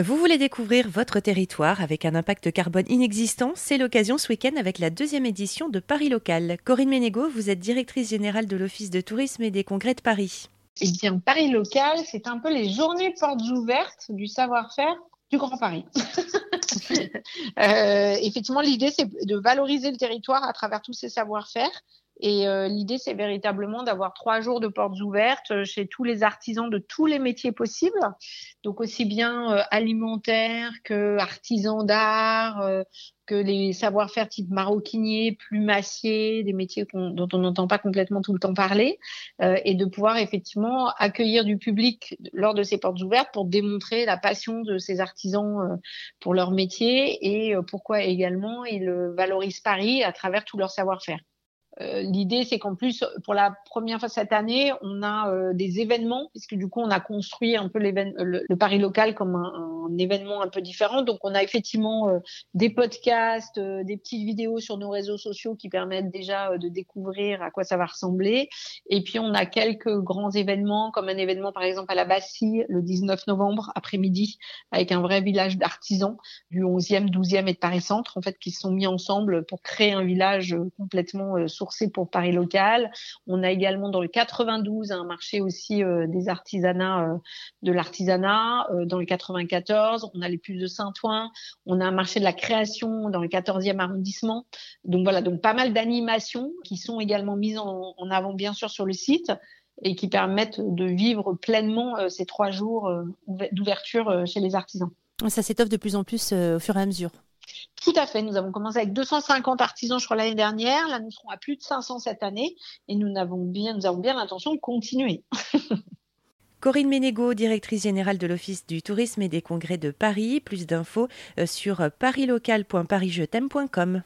Vous voulez découvrir votre territoire avec un impact carbone inexistant? C'est l'occasion ce week-end avec la deuxième édition de Paris Local. Corinne Ménégo, vous êtes directrice générale de l'Office de tourisme et des congrès de Paris. Eh bien, Paris Local, c'est un peu les journées portes ouvertes du savoir-faire du Grand Paris. euh, effectivement, l'idée, c'est de valoriser le territoire à travers tous ces savoir-faire et euh, l'idée, c'est véritablement d'avoir trois jours de portes ouvertes euh, chez tous les artisans de tous les métiers possibles. Donc aussi bien euh, alimentaires que artisans d'art, que les savoir-faire type maroquinier, plumassier, des métiers dont on n'entend pas complètement tout le temps parler, et de pouvoir effectivement accueillir du public lors de ces portes ouvertes pour démontrer la passion de ces artisans pour leur métier et pourquoi également ils valorisent Paris à travers tout leur savoir-faire. Euh, l'idée, c'est qu'en plus, pour la première fois cette année, on a euh, des événements, puisque du coup, on a construit un peu le, le, Paris local comme un, événement un peu différent. Donc, on a effectivement euh, des podcasts, des petites vidéos sur nos réseaux sociaux qui permettent déjà de découvrir à quoi ça va ressembler. Et puis, on a quelques grands événements, comme un événement, par exemple, à la Bastille, le 19 novembre après-midi, avec un vrai village d'artisans du 11e, 12e et de Paris Centre, en fait, qui se sont mis ensemble pour créer un village complètement pour Paris local. On a également dans le 92 un marché aussi euh, des artisanats, euh, de l'artisanat. Euh, dans le 94, on a les puces de Saint-Ouen. On a un marché de la création dans le 14e arrondissement. Donc voilà, donc pas mal d'animations qui sont également mises en, en, avant bien sûr sur le site et qui permettent de vivre pleinement ces trois jours d'ouverture chez les artisans. Ça s'étoffe de plus en plus au fur et à mesure. Tout à fait. Nous avons commencé avec 250 artisans, je crois, l'année dernière. Là, nous serons à plus de 500 cette année et nous avons bien, l'intention de continuer. Corinne Ménégo, directrice générale de l'Office du tourisme et des congrès de Paris. Plus d'infos euh, sur parislocal.parisjet'aime.com.